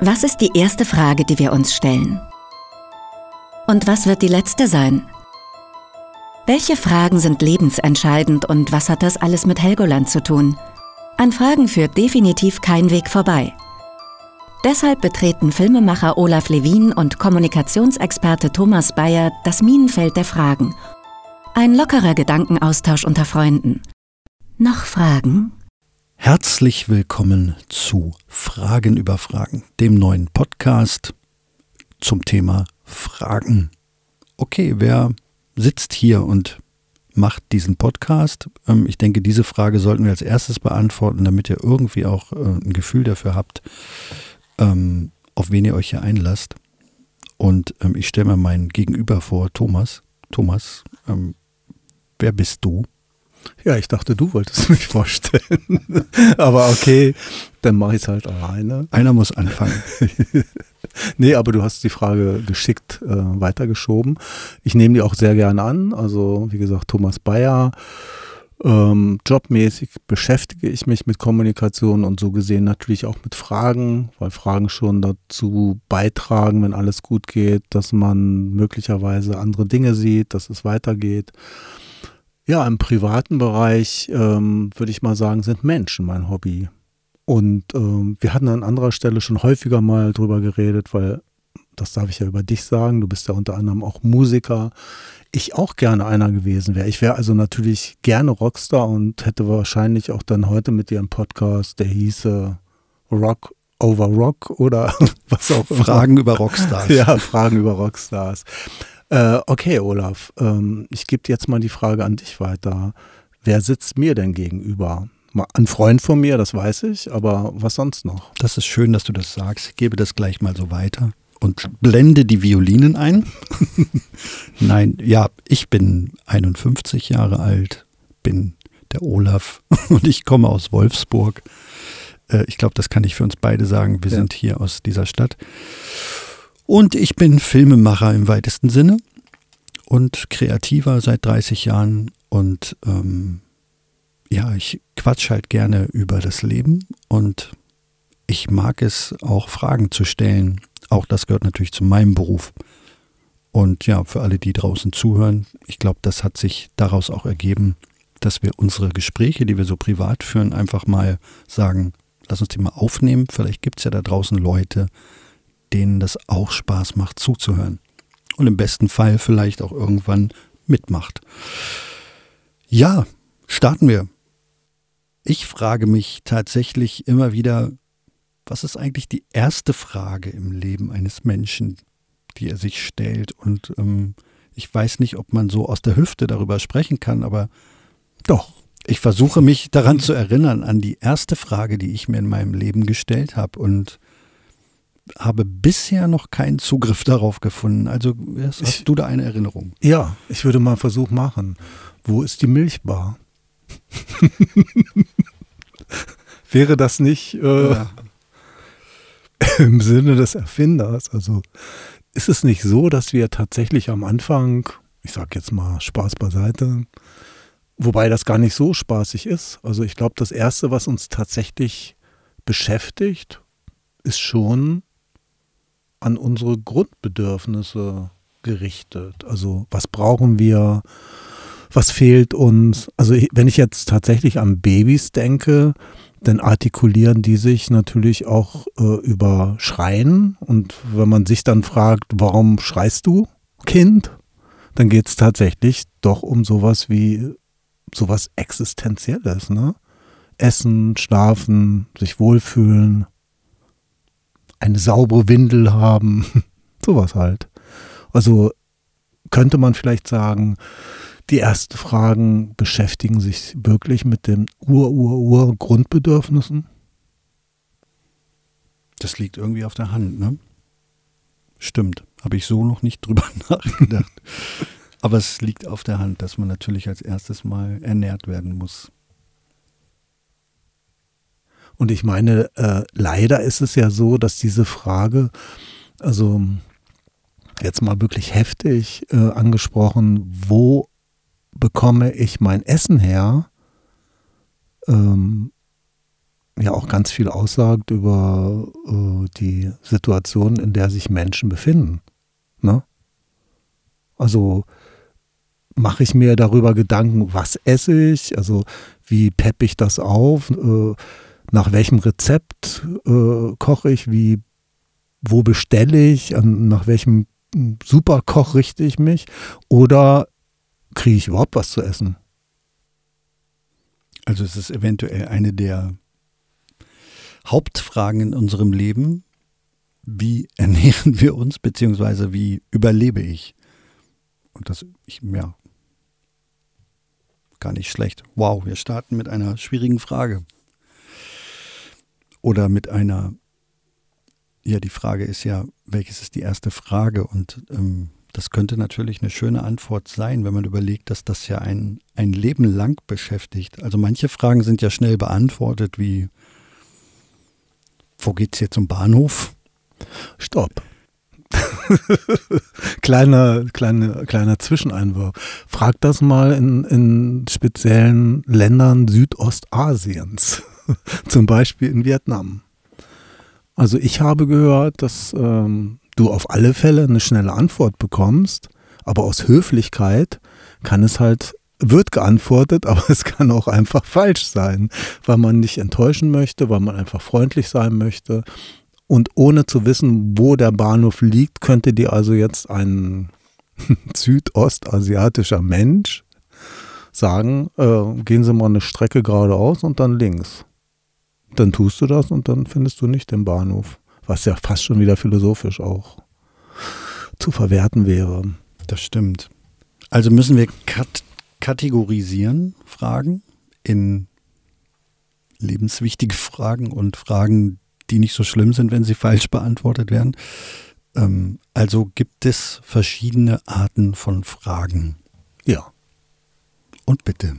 Was ist die erste Frage, die wir uns stellen? Und was wird die letzte sein? Welche Fragen sind lebensentscheidend und was hat das alles mit Helgoland zu tun? An Fragen führt definitiv kein Weg vorbei. Deshalb betreten Filmemacher Olaf Levin und Kommunikationsexperte Thomas Bayer das Minenfeld der Fragen. Ein lockerer Gedankenaustausch unter Freunden. Noch Fragen? Herzlich willkommen zu Fragen über Fragen, dem neuen Podcast zum Thema Fragen. Okay, wer sitzt hier und macht diesen Podcast? Ähm, ich denke, diese Frage sollten wir als erstes beantworten, damit ihr irgendwie auch äh, ein Gefühl dafür habt, ähm, auf wen ihr euch hier einlasst. Und ähm, ich stelle mir meinen Gegenüber vor, Thomas. Thomas, wer bist du? Ja, ich dachte, du wolltest mich vorstellen. aber okay, dann mache ich es halt alleine. Einer muss anfangen. nee, aber du hast die Frage geschickt äh, weitergeschoben. Ich nehme die auch sehr gerne an. Also, wie gesagt, Thomas Bayer. Ähm, jobmäßig beschäftige ich mich mit Kommunikation und so gesehen natürlich auch mit Fragen, weil Fragen schon dazu beitragen, wenn alles gut geht, dass man möglicherweise andere Dinge sieht, dass es weitergeht. Ja, im privaten Bereich ähm, würde ich mal sagen, sind Menschen mein Hobby. Und ähm, wir hatten an anderer Stelle schon häufiger mal drüber geredet, weil das darf ich ja über dich sagen, du bist ja unter anderem auch Musiker. Ich auch gerne einer gewesen wäre. Ich wäre also natürlich gerne Rockstar und hätte wahrscheinlich auch dann heute mit dir einen Podcast, der hieße Rock over Rock oder was auch immer. Fragen über Rockstars. Ja, Fragen über Rockstars. Äh, okay, Olaf, ähm, ich gebe jetzt mal die Frage an dich weiter. Wer sitzt mir denn gegenüber? Ein Freund von mir, das weiß ich, aber was sonst noch? Das ist schön, dass du das sagst. Ich gebe das gleich mal so weiter und blende die Violinen ein. Nein, ja, ich bin 51 Jahre alt, bin der Olaf und ich komme aus Wolfsburg. Äh, ich glaube, das kann ich für uns beide sagen. Wir ja. sind hier aus dieser Stadt. Und ich bin Filmemacher im weitesten Sinne und Kreativer seit 30 Jahren. Und ähm, ja, ich quatsch halt gerne über das Leben und ich mag es auch Fragen zu stellen. Auch das gehört natürlich zu meinem Beruf. Und ja, für alle, die draußen zuhören, ich glaube, das hat sich daraus auch ergeben, dass wir unsere Gespräche, die wir so privat führen, einfach mal sagen, lass uns die mal aufnehmen. Vielleicht gibt es ja da draußen Leute, denen das auch Spaß macht zuzuhören. Und im besten Fall vielleicht auch irgendwann mitmacht. Ja, starten wir. Ich frage mich tatsächlich immer wieder, was ist eigentlich die erste Frage im Leben eines Menschen, die er sich stellt? Und ähm, ich weiß nicht, ob man so aus der Hüfte darüber sprechen kann, aber doch. Ich versuche mich daran zu erinnern, an die erste Frage, die ich mir in meinem Leben gestellt habe. Und habe bisher noch keinen Zugriff darauf gefunden. Also hast ich, du da eine Erinnerung? Ja, ich würde mal einen Versuch machen. Wo ist die Milchbar? Wäre das nicht äh, ja. im Sinne des Erfinders? Also ist es nicht so, dass wir tatsächlich am Anfang, ich sage jetzt mal Spaß beiseite, wobei das gar nicht so spaßig ist. Also ich glaube, das Erste, was uns tatsächlich beschäftigt, ist schon an unsere Grundbedürfnisse gerichtet. Also was brauchen wir, was fehlt uns. Also wenn ich jetzt tatsächlich an Babys denke, dann artikulieren die sich natürlich auch äh, über Schreien. Und wenn man sich dann fragt, warum schreist du, Kind, dann geht es tatsächlich doch um sowas wie sowas Existenzielles, ne? Essen, schlafen, sich wohlfühlen eine saubere Windel haben, sowas halt. Also könnte man vielleicht sagen, die ersten Fragen beschäftigen sich wirklich mit den Ur-Ur-Ur-Grundbedürfnissen? Das liegt irgendwie auf der Hand, ne? Stimmt, habe ich so noch nicht drüber nachgedacht. Aber es liegt auf der Hand, dass man natürlich als erstes mal ernährt werden muss. Und ich meine, äh, leider ist es ja so, dass diese Frage, also jetzt mal wirklich heftig äh, angesprochen, wo bekomme ich mein Essen her, ähm, ja auch ganz viel aussagt über äh, die Situation, in der sich Menschen befinden. Ne? Also mache ich mir darüber Gedanken, was esse ich, also wie peppe ich das auf, äh, nach welchem Rezept äh, koche ich, wie, wo bestelle ich, an, nach welchem Superkoch richte ich mich oder kriege ich überhaupt was zu essen? Also es ist eventuell eine der Hauptfragen in unserem Leben. Wie ernähren wir uns, beziehungsweise wie überlebe ich? Und das, ich, ja, gar nicht schlecht. Wow, wir starten mit einer schwierigen Frage. Oder mit einer, ja, die Frage ist ja, welches ist die erste Frage? Und ähm, das könnte natürlich eine schöne Antwort sein, wenn man überlegt, dass das ja ein, ein Leben lang beschäftigt. Also manche Fragen sind ja schnell beantwortet, wie, wo geht's hier zum Bahnhof? Stopp. kleiner, kleiner, kleiner Zwischeneinwurf. Frag das mal in, in speziellen Ländern Südostasiens, zum Beispiel in Vietnam. Also ich habe gehört, dass ähm, du auf alle Fälle eine schnelle Antwort bekommst, aber aus Höflichkeit kann es halt wird geantwortet, aber es kann auch einfach falsch sein, weil man nicht enttäuschen möchte, weil man einfach freundlich sein möchte. Und ohne zu wissen, wo der Bahnhof liegt, könnte dir also jetzt ein südostasiatischer Mensch sagen, äh, gehen Sie mal eine Strecke geradeaus und dann links. Dann tust du das und dann findest du nicht den Bahnhof. Was ja fast schon wieder philosophisch auch zu verwerten wäre. Das stimmt. Also müssen wir kat kategorisieren, Fragen in lebenswichtige Fragen und Fragen, die nicht so schlimm sind, wenn sie falsch beantwortet werden. Ähm, also gibt es verschiedene Arten von Fragen. Ja. Und bitte.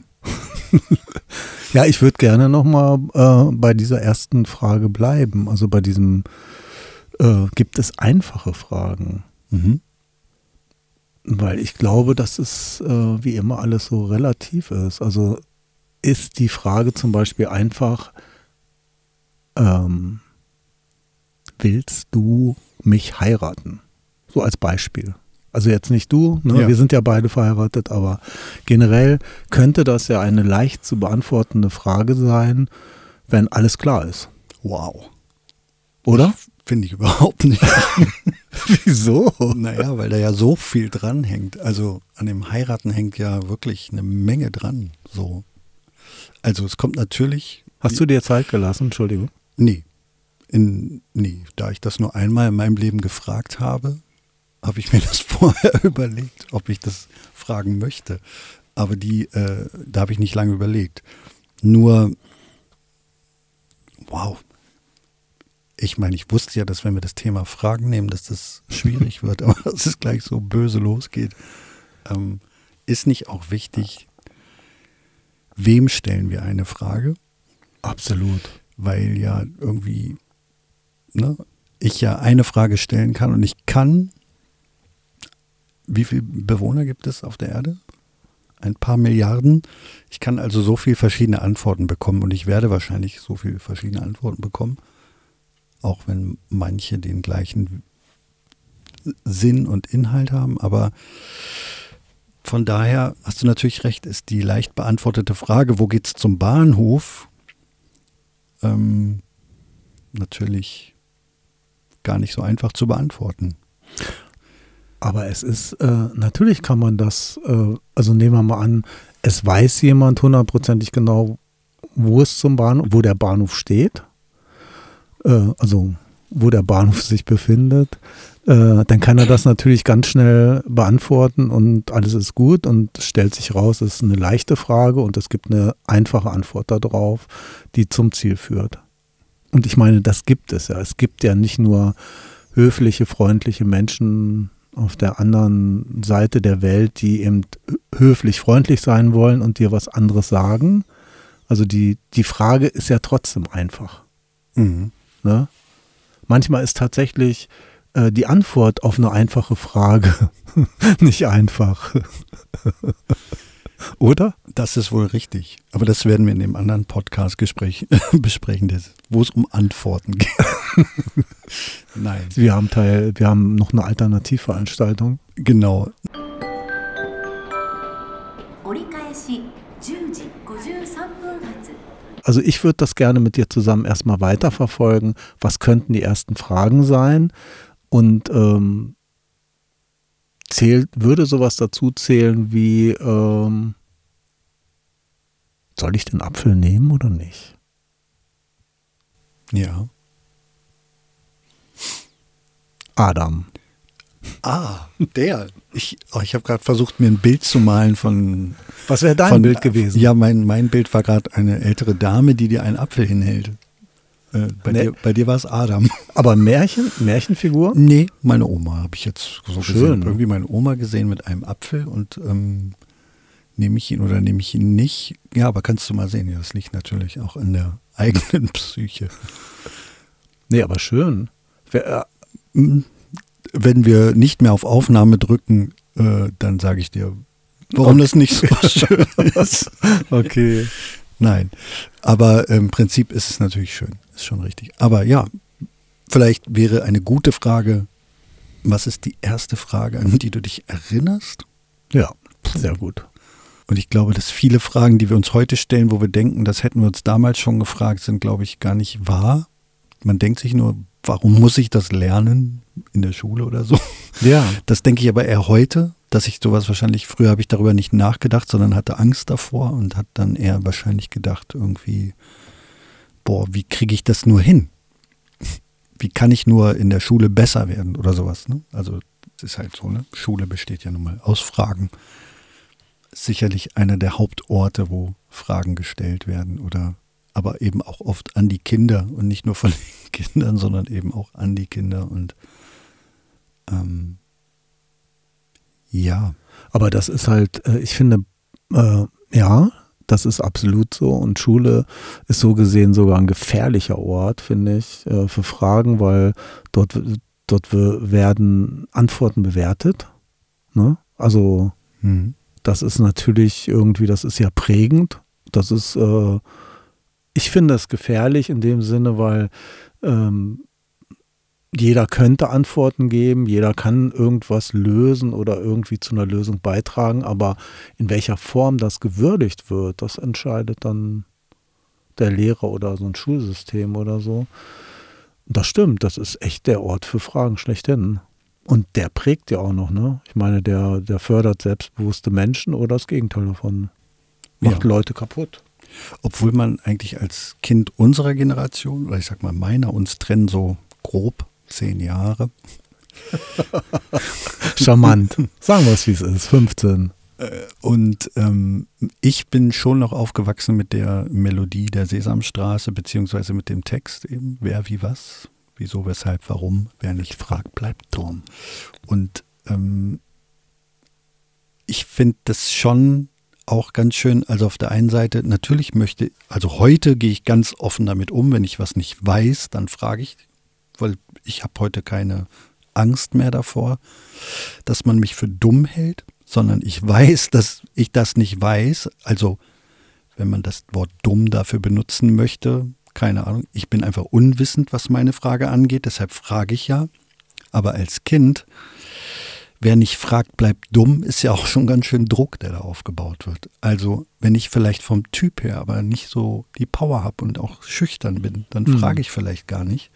ja, ich würde gerne nochmal äh, bei dieser ersten Frage bleiben. Also bei diesem, äh, gibt es einfache Fragen? Mhm. Weil ich glaube, dass es äh, wie immer alles so relativ ist. Also ist die Frage zum Beispiel einfach, ähm, willst du mich heiraten? So als Beispiel. Also jetzt nicht du, ne? ja. wir sind ja beide verheiratet, aber generell könnte das ja eine leicht zu beantwortende Frage sein, wenn alles klar ist. Wow. Oder? Finde ich überhaupt nicht. Wieso? Naja, weil da ja so viel dran hängt. Also an dem Heiraten hängt ja wirklich eine Menge dran. So. Also es kommt natürlich. Hast du dir Zeit gelassen? Entschuldigung. Nee. In, nee, da ich das nur einmal in meinem Leben gefragt habe, habe ich mir das vorher überlegt, ob ich das fragen möchte. Aber die, äh, da habe ich nicht lange überlegt. Nur, wow, ich meine, ich wusste ja, dass wenn wir das Thema Fragen nehmen, dass das schwierig wird, aber dass es gleich so böse losgeht. Ähm, ist nicht auch wichtig, wem stellen wir eine Frage? Absolut. Weil ja irgendwie ne, ich ja eine Frage stellen kann und ich kann, wie viele Bewohner gibt es auf der Erde? Ein paar Milliarden. Ich kann also so viele verschiedene Antworten bekommen und ich werde wahrscheinlich so viele verschiedene Antworten bekommen auch wenn manche den gleichen Sinn und Inhalt haben. Aber von daher hast du natürlich recht, ist die leicht beantwortete Frage, wo geht es zum Bahnhof, ähm, natürlich gar nicht so einfach zu beantworten. Aber es ist, äh, natürlich kann man das, äh, also nehmen wir mal an, es weiß jemand hundertprozentig genau, wo es zum Bahnhof, wo der Bahnhof steht äh, also wo der Bahnhof sich befindet, äh, dann kann er das natürlich ganz schnell beantworten und alles ist gut und stellt sich raus, es ist eine leichte Frage und es gibt eine einfache Antwort darauf, die zum Ziel führt. Und ich meine, das gibt es ja. Es gibt ja nicht nur höfliche, freundliche Menschen auf der anderen Seite der Welt, die eben höflich, freundlich sein wollen und dir was anderes sagen. Also die, die Frage ist ja trotzdem einfach. Mhm. Ne? Manchmal ist tatsächlich äh, die Antwort auf eine einfache Frage nicht einfach. Oder? Das ist wohl richtig. Aber das werden wir in dem anderen Podcast-Gespräch besprechen, wo es um Antworten geht. Nein. Wir haben Teil, wir haben noch eine Alternativveranstaltung. Genau. Also ich würde das gerne mit dir zusammen erstmal weiterverfolgen. Was könnten die ersten Fragen sein? Und ähm, zählt, würde sowas dazu zählen wie, ähm, soll ich den Apfel nehmen oder nicht? Ja. Adam. Ah, der. Ich, oh, ich habe gerade versucht, mir ein Bild zu malen von. Was wäre dein von, Bild gewesen? Ja, mein, mein Bild war gerade eine ältere Dame, die dir einen Apfel hinhält. Äh, bei, Nee. dir, bei dir war es Adam. Aber Märchen, Märchenfigur? Nee, meine Oma habe ich jetzt so Schön. gesehen. Irgendwie meine Oma gesehen mit einem Apfel und ähm, nehme ich ihn oder nehme ich ihn nicht? Ja, aber kannst du mal sehen, ja, das liegt natürlich auch an der eigenen Psyche. Nee, aber schön. Äh, Mm, Wenn wir nicht mehr auf Aufnahme drücken, äh, dann sage ich dir, warum das nicht so schön ist. okay. Nein, aber im Prinzip ist es natürlich schön, ist schon richtig. Aber ja, vielleicht wäre eine gute Frage, was ist die erste Frage, an die du dich erinnerst? Ja, sehr gut. Und ich glaube, dass viele Fragen, die wir uns heute stellen, wo wir denken, das hätten wir uns damals schon gefragt, sind, glaube ich, gar nicht wahr. Man denkt sich nur, warum muss ich das lernen in der Schule oder so? Ja, Das denke ich aber eher heute, dass ich sowas wahrscheinlich, früher habe ich darüber nicht nachgedacht, sondern hatte Angst davor und hat dann eher wahrscheinlich gedacht, irgendwie, boah, wie kriege ich das nur hin? Wie kann ich nur in der Schule besser werden oder sowas? Ne? Also es ist halt so, ne? Schule besteht ja nun mal aus Fragen. Sicherlich einer der Hauptorte, wo Fragen gestellt werden oder aber eben auch oft an die Kinder und nicht nur von den Kindern, sondern eben auch an die Kinder und ähm, ja, aber das ist halt, äh, ich finde, äh, ja, das ist absolut so. Und Schule ist so gesehen sogar ein gefährlicher Ort, finde ich, äh, für Fragen, weil dort, dort we- werden Antworten bewertet. Ne? Also hm. das ist natürlich irgendwie, das ist ja prägend. Das ist, äh, ich finde es gefährlich in dem Sinne, weil ähm, jeder könnte Antworten geben, jeder kann irgendwas lösen oder irgendwie zu einer Lösung beitragen, aber in welcher Form das gewürdigt wird, das entscheidet dann der Lehrer oder so ein Schulsystem oder so. Das stimmt, das ist echt der Ort für Fragen schlechthin. Und der prägt ja auch noch, ne? Ich meine, der, der fördert selbstbewusste Menschen oder das Gegenteil davon. Macht Ja. Leute kaputt. Obwohl man eigentlich als Kind unserer Generation, oder ich sag mal meiner, uns trennen so grob zehn Jahre. Charmant. Sagen wir es, wie es ist. 15. Und ähm, ich bin schon noch aufgewachsen mit der Melodie der Sesamstraße, beziehungsweise mit dem Text eben, wer wie was, wieso, weshalb, warum, wer nicht fragt, bleibt dumm. Und ähm, ich finde das schon auch ganz schön, also auf der einen Seite, natürlich möchte, also heute gehe ich ganz offen damit um, wenn ich was nicht weiß, dann frage ich, weil ich habe heute keine Angst mehr davor, dass man mich für dumm hält, sondern ich weiß, dass ich das nicht weiß. Also wenn man das Wort dumm dafür benutzen möchte, keine Ahnung, ich bin einfach unwissend, was meine Frage angeht, deshalb frage ich ja. Aber als Kind, wer nicht fragt, bleibt dumm, ist ja auch schon ganz schön Druck, der da aufgebaut wird. Also wenn ich vielleicht vom Typ her aber nicht so die Power habe und auch schüchtern bin, dann Mhm. frage ich vielleicht gar nicht.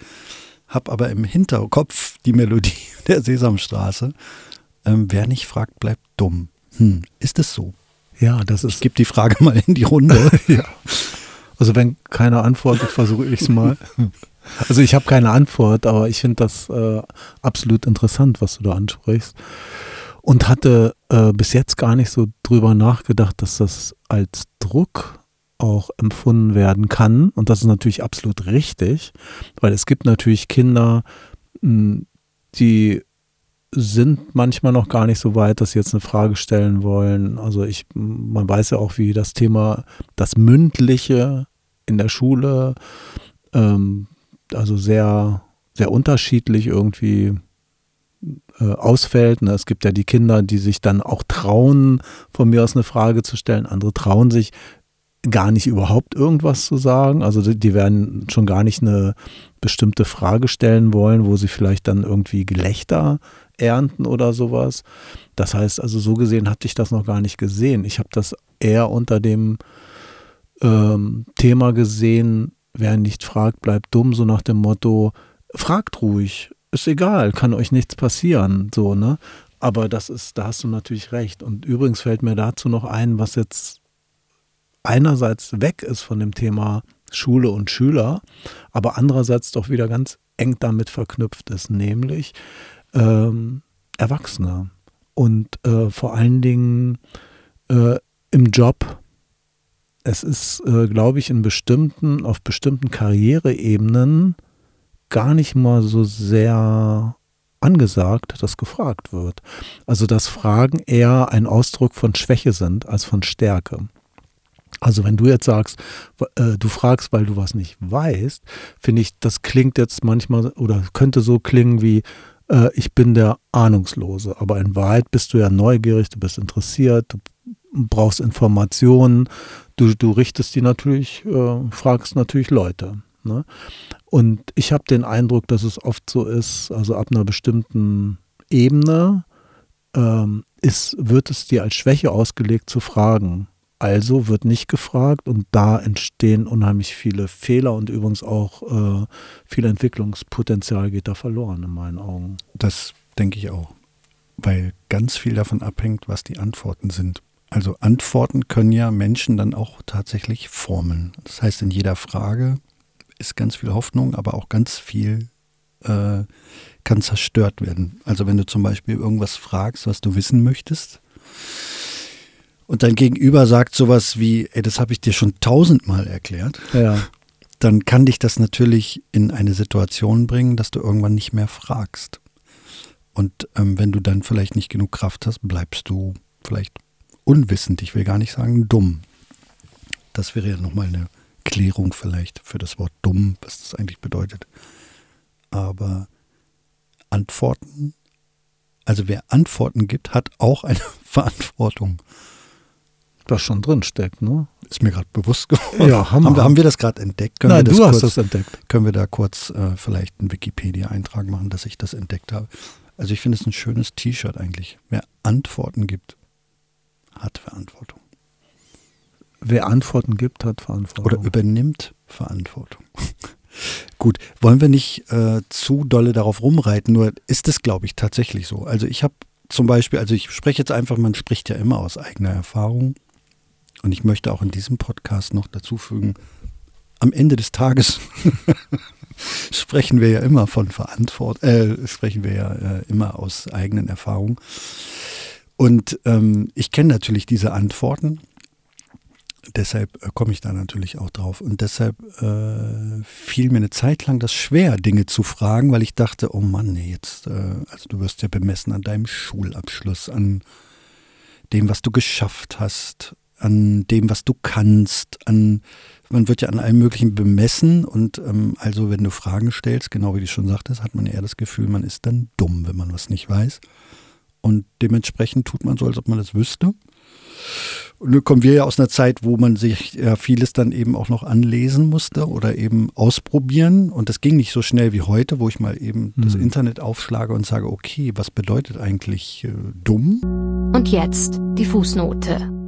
Hab aber im Hinterkopf die Melodie der Sesamstraße. Ähm, wer nicht fragt, bleibt dumm. Hm, ist es so? Ja, das Ich ist. gebe die Frage mal in die Runde. ja. Also wenn keiner antwortet, versuche ich es mal. Also ich habe keine Antwort, aber ich finde das äh, absolut interessant, was du da ansprichst. Und hatte äh, bis jetzt gar nicht so drüber nachgedacht, dass das als Druck auch empfunden werden kann. Und das ist natürlich absolut richtig, weil es gibt natürlich Kinder, mh, die sind manchmal noch gar nicht so weit, dass sie jetzt eine Frage stellen wollen. Also ich, man weiß ja auch, wie das Thema, das Mündliche in der Schule, ähm, also sehr, sehr unterschiedlich irgendwie äh, ausfällt. Ne? Es gibt ja die Kinder, die sich dann auch trauen, von mir aus eine Frage zu stellen. Andere trauen sich gar nicht überhaupt irgendwas zu sagen. Also die, werden schon gar nicht eine bestimmte Frage stellen wollen, wo sie vielleicht dann irgendwie Gelächter ernten oder sowas. Das heißt, also so gesehen hatte ich das noch gar nicht gesehen. Ich habe das eher unter dem ähm, Thema gesehen, wer nicht fragt, bleibt dumm, so nach dem Motto, fragt ruhig, ist egal, kann euch nichts passieren, so, ne? Aber das ist, da hast du natürlich recht. Und übrigens fällt mir dazu noch ein, was jetzt einerseits weg ist von dem Thema Schule und Schüler, aber andererseits doch wieder ganz eng damit verknüpft ist, nämlich ähm, Erwachsene und äh, vor allen Dingen äh, im Job. Es ist, äh, glaube ich, in bestimmten, auf bestimmten Karriereebenen gar nicht mal so sehr angesagt, dass gefragt wird. Also dass Fragen eher ein Ausdruck von Schwäche sind als von Stärke. Also wenn du jetzt sagst, äh, du fragst, weil du was nicht weißt, finde ich, das klingt jetzt manchmal oder könnte so klingen wie, äh, ich bin der Ahnungslose. Aber in Wahrheit bist du ja neugierig, du bist interessiert, du brauchst Informationen, du, du richtest die natürlich, äh, fragst natürlich Leute. Ne? Und ich habe den Eindruck, dass es oft so ist, also ab einer bestimmten Ebene ähm, ist, wird es dir als Schwäche ausgelegt zu fragen. Also wird nicht gefragt und da entstehen unheimlich viele Fehler und übrigens auch äh, viel Entwicklungspotenzial geht da verloren in meinen Augen. Das denke ich auch, weil ganz viel davon abhängt, was die Antworten sind. Also Antworten können ja Menschen dann auch tatsächlich formeln. Das heißt, in jeder Frage ist ganz viel Hoffnung, aber auch ganz viel äh, kann zerstört werden. Also wenn du zum Beispiel irgendwas fragst, was du wissen möchtest, und dein Gegenüber sagt sowas wie, ey, das habe ich dir schon tausendmal erklärt, ja. dann kann dich das natürlich in eine Situation bringen, dass du irgendwann nicht mehr fragst. Und ähm, wenn du dann vielleicht nicht genug Kraft hast, bleibst du vielleicht unwissend, ich will gar nicht sagen dumm. Das wäre ja nochmal eine Klärung vielleicht für das Wort dumm, was das eigentlich bedeutet. Aber Antworten, also wer Antworten gibt, hat auch eine Verantwortung was schon drin steckt, ne? Ist mir gerade bewusst geworden. Ja, Hammer. Haben wir, haben wir das gerade entdeckt? Können Nein, du kurz, hast das entdeckt. Können wir da kurz äh, vielleicht einen Wikipedia-Eintrag machen, dass ich das entdeckt habe? Also ich finde es ein schönes T-Shirt eigentlich. Wer Antworten gibt, hat Verantwortung. Wer Antworten gibt, hat Verantwortung. Oder übernimmt Verantwortung. Gut, wollen wir nicht äh, zu dolle darauf rumreiten, nur ist es, glaube ich, tatsächlich so. Also ich habe zum Beispiel, also ich spreche jetzt einfach, man spricht ja immer aus eigener Erfahrung. Und ich möchte auch in diesem Podcast noch dazu fügen, am Ende des Tages sprechen wir ja immer von Verantwortung, äh, sprechen wir ja äh, immer aus eigenen Erfahrungen. Und ähm, ich kenne natürlich diese Antworten. Deshalb äh, komme ich da natürlich auch drauf. Und deshalb äh, fiel mir eine Zeit lang das schwer, Dinge zu fragen, weil ich dachte, oh Mann, nee, jetzt, äh, also du wirst ja bemessen an deinem Schulabschluss, an dem, was du geschafft hast, an dem, was du kannst, an man wird ja an allem Möglichen bemessen und ähm, also wenn du Fragen stellst, genau wie du schon sagtest, hat man eher das Gefühl, man ist dann dumm, wenn man was nicht weiß. Und dementsprechend tut man so, als ob man das wüsste. Und nun kommen wir ja aus einer Zeit, wo man sich ja vieles dann eben auch noch anlesen musste oder eben ausprobieren. Und das ging nicht so schnell wie heute, wo ich mal eben mhm. das Internet aufschlage und sage, okay, was bedeutet eigentlich äh, dumm? Und jetzt die Fußnote.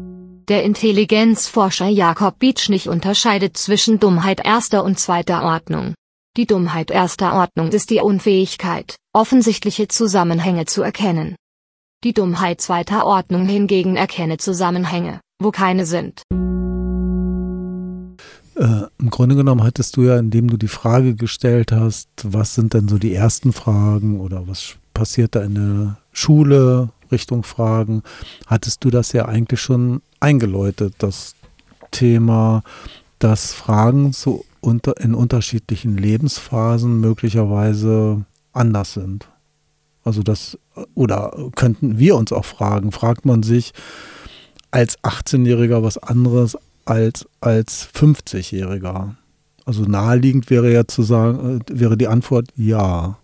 Der Intelligenzforscher Jakob Beetschnich unterscheidet zwischen Dummheit erster und zweiter Ordnung. Die Dummheit erster Ordnung ist die Unfähigkeit, offensichtliche Zusammenhänge zu erkennen. Die Dummheit zweiter Ordnung hingegen erkenne Zusammenhänge, wo keine sind. Äh, Im Grunde genommen hattest du ja, indem du die Frage gestellt hast, was sind denn so die ersten Fragen oder was passiert da in der Schule, Richtung Fragen, hattest du das ja eigentlich schon eingeläutet, das Thema, dass Fragen so unter, in unterschiedlichen Lebensphasen möglicherweise anders sind. Also das, oder könnten wir uns auch fragen, fragt man sich als 18-Jähriger was anderes als als 50-Jähriger? Also naheliegend wäre ja zu sagen, äh, wäre die Antwort ja.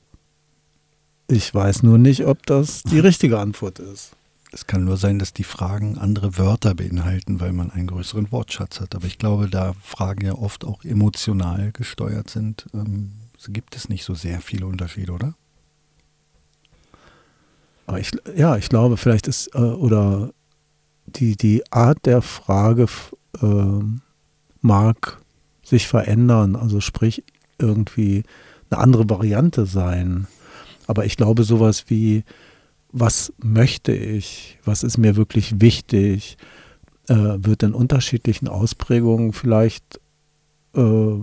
Ich weiß nur nicht, ob das die richtige Antwort ist. Es kann nur sein, dass die Fragen andere Wörter beinhalten, weil man einen größeren Wortschatz hat. Aber ich glaube, da Fragen ja oft auch emotional gesteuert sind, ähm, gibt es nicht so sehr viele Unterschiede, oder? Aber ich, ja, ich glaube, vielleicht ist, äh, oder die, die Art der Frage äh, mag sich verändern, also sprich irgendwie eine andere Variante sein. Aber ich glaube, sowas wie, was möchte ich, was ist mir wirklich wichtig, äh, wird in unterschiedlichen Ausprägungen vielleicht, äh,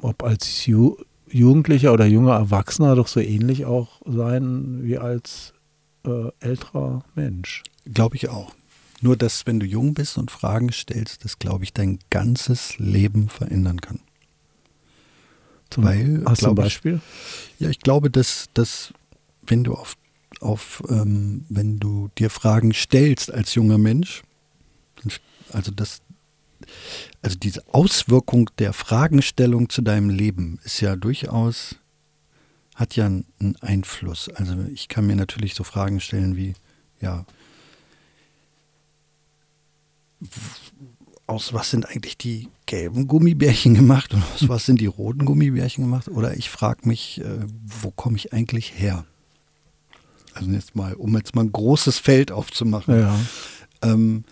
ob als Ju Jugendlicher oder junger Erwachsener, doch so ähnlich auch sein wie als äh, älterer Mensch. Glaube ich auch. Nur, dass wenn du jung bist und Fragen stellst, das, glaube ich, dein ganzes Leben verändern kann. Zum, Weil, hast du ein Beispiel? Ich, ja, ich glaube, dass, dass wenn du auf, auf ähm, wenn du dir Fragen stellst als junger Mensch, also das, also diese Auswirkung der Fragestellung zu deinem Leben ist ja durchaus, hat ja einen Einfluss. Also ich kann mir natürlich so Fragen stellen wie, ja, aus was sind eigentlich die gelben Gummibärchen gemacht und aus was sind die roten Gummibärchen gemacht? Oder ich frage mich, äh, wo komme ich eigentlich her? Also jetzt mal, um jetzt mal ein großes Feld aufzumachen. Ja. Ähm,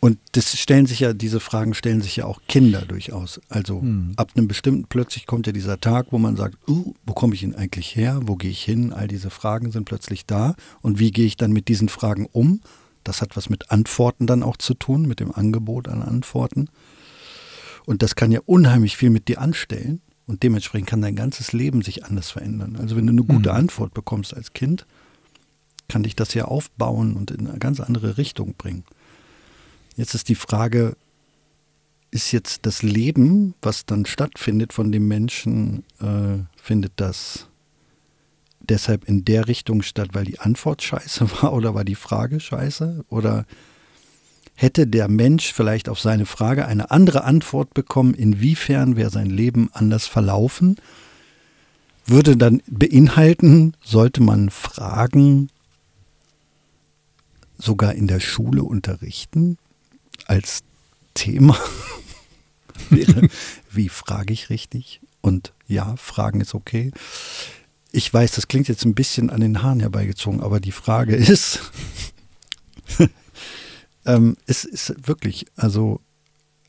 und das stellen sich ja, diese Fragen stellen sich ja auch Kinder durchaus. Also hm. ab einem bestimmten, plötzlich kommt ja dieser Tag, wo man sagt, uh, wo komme ich denn eigentlich her? Wo gehe ich hin? All diese Fragen sind plötzlich da. Und wie gehe ich dann mit diesen Fragen um? Das hat was mit Antworten dann auch zu tun, mit dem Angebot an Antworten. Und das kann ja unheimlich viel mit dir anstellen. Und dementsprechend kann dein ganzes Leben sich anders verändern. Also wenn du eine gute mhm. Antwort bekommst als Kind, kann dich das ja aufbauen und in eine ganz andere Richtung bringen. Jetzt ist die Frage, ist jetzt das Leben, was dann stattfindet von dem Menschen, äh, findet das deshalb in der Richtung statt, weil die Antwort scheiße war oder war die Frage scheiße? Oder hätte der Mensch vielleicht auf seine Frage eine andere Antwort bekommen, inwiefern wäre sein Leben anders verlaufen? Würde dann beinhalten, sollte man Fragen sogar in der Schule unterrichten als Thema? wäre, wie frage ich richtig? Und ja, Fragen ist okay. Ich weiß, das klingt jetzt ein bisschen an den Haaren herbeigezogen, aber die Frage ist, ähm, es ist wirklich, also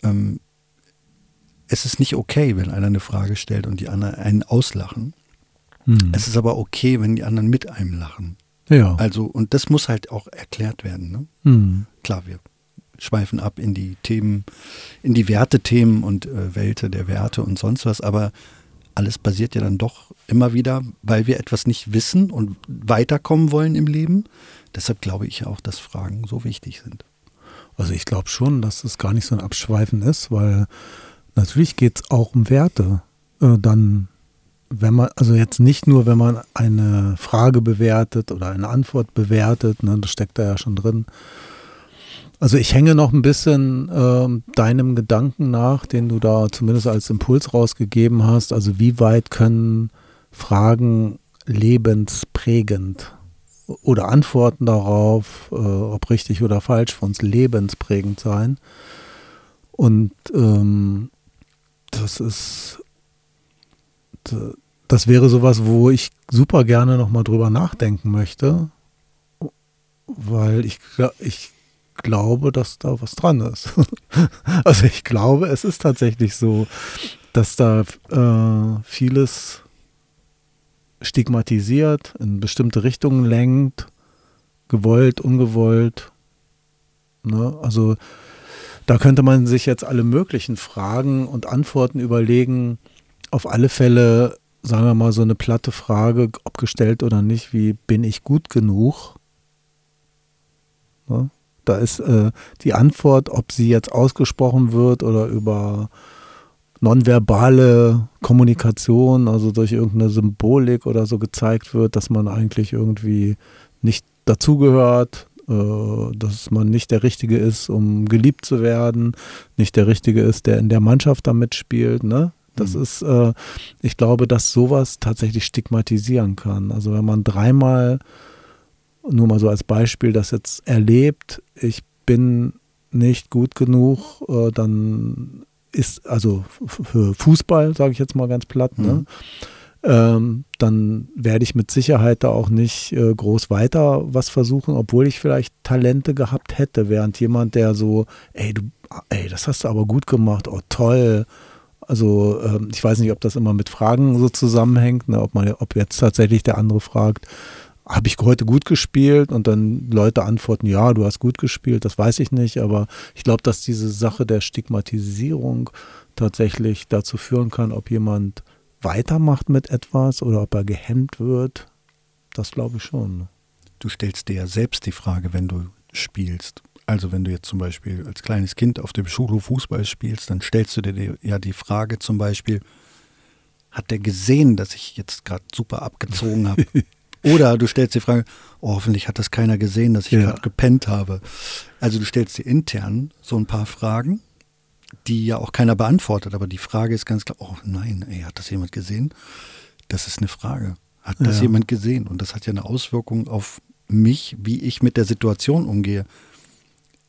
ähm, es ist nicht okay, wenn einer eine Frage stellt und die anderen einen auslachen. Hm. Es ist aber okay, wenn die anderen mit einem lachen. Ja. Also, und das muss halt auch erklärt werden. Ne? Hm. Klar, wir schweifen ab in die Themen, in die Wertethemen und äh, Welte der Werte und sonst was, aber alles passiert ja dann doch immer wieder, weil wir etwas nicht wissen und weiterkommen wollen im Leben. Deshalb glaube ich auch, dass Fragen so wichtig sind. Also ich glaube schon, dass es gar nicht so ein Abschweifen ist, weil natürlich geht es auch um Werte. Äh, dann, wenn man, also jetzt nicht nur, wenn man eine Frage bewertet oder eine Antwort bewertet, ne, das steckt da ja schon drin, also ich hänge noch ein bisschen äh, deinem Gedanken nach, den du da zumindest als Impuls rausgegeben hast. Also wie weit können Fragen lebensprägend oder Antworten darauf, äh, ob richtig oder falsch, für uns lebensprägend sein. Und ähm, das ist, das wäre sowas, wo ich super gerne nochmal drüber nachdenken möchte, weil ich, ich glaube, dass da was dran ist. also ich glaube, es ist tatsächlich so, dass da äh, vieles stigmatisiert, in bestimmte Richtungen lenkt, gewollt, ungewollt. Ne? Also da könnte man sich jetzt alle möglichen Fragen und Antworten überlegen. Auf alle Fälle, sagen wir mal, so eine platte Frage, ob gestellt oder nicht, wie bin ich gut genug? Ne? Da ist äh, die Antwort, ob sie jetzt ausgesprochen wird oder über nonverbale Kommunikation, also durch irgendeine Symbolik oder so gezeigt wird, dass man eigentlich irgendwie nicht dazugehört, äh, dass man nicht der Richtige ist, um geliebt zu werden, nicht der Richtige ist, der in der Mannschaft da mitspielt. Ne? Das Mhm. ist, äh, ich glaube, dass sowas tatsächlich stigmatisieren kann. Also wenn man dreimal, nur mal so als Beispiel, das jetzt erlebt, ich bin nicht gut genug, äh, dann ist, also für Fußball, sage ich jetzt mal ganz platt, ne? Mhm. ähm, dann werde ich mit Sicherheit da auch nicht äh, groß weiter was versuchen, obwohl ich vielleicht Talente gehabt hätte, während jemand, der so, ey, du, ey, das hast du aber gut gemacht, oh toll. Also ähm, ich weiß nicht, ob das immer mit Fragen so zusammenhängt, ne? ob man, ob jetzt tatsächlich der andere fragt, habe ich heute gut gespielt und dann Leute antworten, ja, du hast gut gespielt, das weiß ich nicht, aber ich glaube, dass diese Sache der Stigmatisierung tatsächlich dazu führen kann, ob jemand weitermacht mit etwas oder ob er gehemmt wird, das glaube ich schon. Du stellst dir ja selbst die Frage, wenn du spielst. Also wenn du jetzt zum Beispiel als kleines Kind auf dem Schulhof Fußball spielst, dann stellst du dir ja die Frage zum Beispiel, hat der gesehen, dass ich jetzt gerade super abgezogen habe? Oder du stellst die Frage, oh, hoffentlich hat das keiner gesehen, dass ich Ja. gerade gepennt habe. Also du stellst dir intern so ein paar Fragen, die ja auch keiner beantwortet, aber die Frage ist ganz klar, oh nein, ey, hat das jemand gesehen? Das ist eine Frage. Hat das Ja. jemand gesehen? Und das hat ja eine Auswirkung auf mich, wie ich mit der Situation umgehe.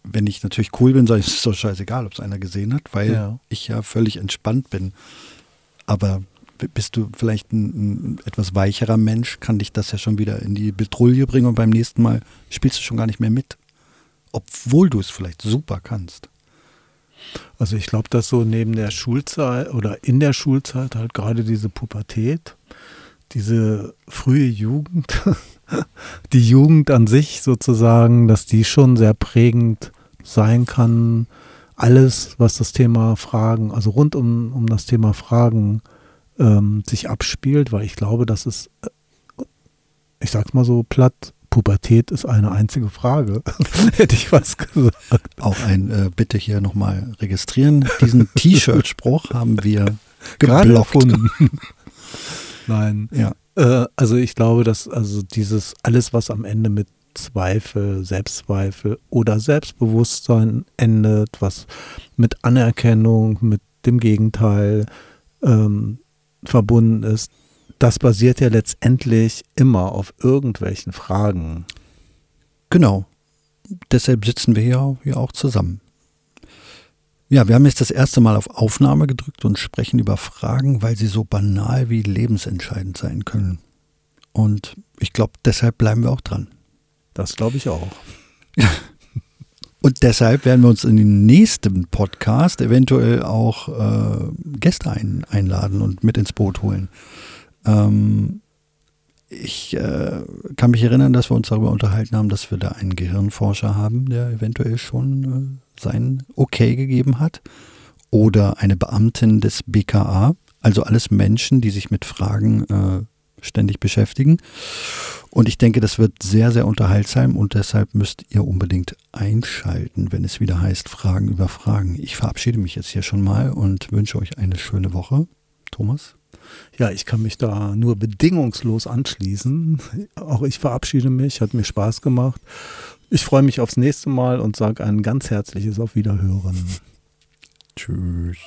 Wenn ich natürlich cool bin, sage ich, es ist doch scheißegal, ob es einer gesehen hat, weil Ja. ich ja völlig entspannt bin. Aber bist du vielleicht ein, ein etwas weicherer Mensch, kann dich das ja schon wieder in die Betrouille bringen und beim nächsten Mal spielst du schon gar nicht mehr mit. Obwohl du es vielleicht super kannst. Also ich glaube, dass so neben der Schulzeit oder in der Schulzeit halt gerade diese Pubertät, diese frühe Jugend, die Jugend an sich sozusagen, dass die schon sehr prägend sein kann. Alles, was das Thema Fragen, also rund um, um das Thema Fragen ähm, sich abspielt, weil ich glaube, dass es, äh, ich sag's mal so platt, Pubertät ist eine einzige Frage. Hätte ich was gesagt. Auch ein äh, Bitte hier nochmal registrieren. Diesen T-Shirt-Spruch haben wir Gerade erfunden. Nein. Ja. Äh, also ich glaube, dass also dieses alles, was am Ende mit Zweifel, Selbstzweifel oder Selbstbewusstsein endet, was mit Anerkennung, mit dem Gegenteil ähm, verbunden ist, das basiert ja letztendlich immer auf irgendwelchen Fragen. Genau. Deshalb sitzen wir hier, hier auch zusammen. Ja, wir haben jetzt das erste Mal auf Aufnahme gedrückt und sprechen über Fragen, weil sie so banal wie lebensentscheidend sein können. Und ich glaube, deshalb bleiben wir auch dran. Das glaube ich auch. Und deshalb werden wir uns in den nächsten Podcast eventuell auch äh, Gäste ein, einladen und mit ins Boot holen. Ähm, ich äh, kann mich erinnern, dass wir uns darüber unterhalten haben, dass wir da einen Gehirnforscher haben, der eventuell schon äh, sein Okay gegeben hat. Oder eine Beamtin des BKA. Also alles Menschen, die sich mit Fragen äh, ständig beschäftigen. Und ich denke, das wird sehr, sehr unterhaltsam und deshalb müsst ihr unbedingt einschalten, wenn es wieder heißt Fragen über Fragen. Ich verabschiede mich jetzt hier schon mal und wünsche euch eine schöne Woche. Thomas? Ja, ich kann mich da nur bedingungslos anschließen. Auch ich verabschiede mich, hat mir Spaß gemacht. Ich freue mich aufs nächste Mal und sage ein ganz herzliches Auf Wiederhören. Tschüss.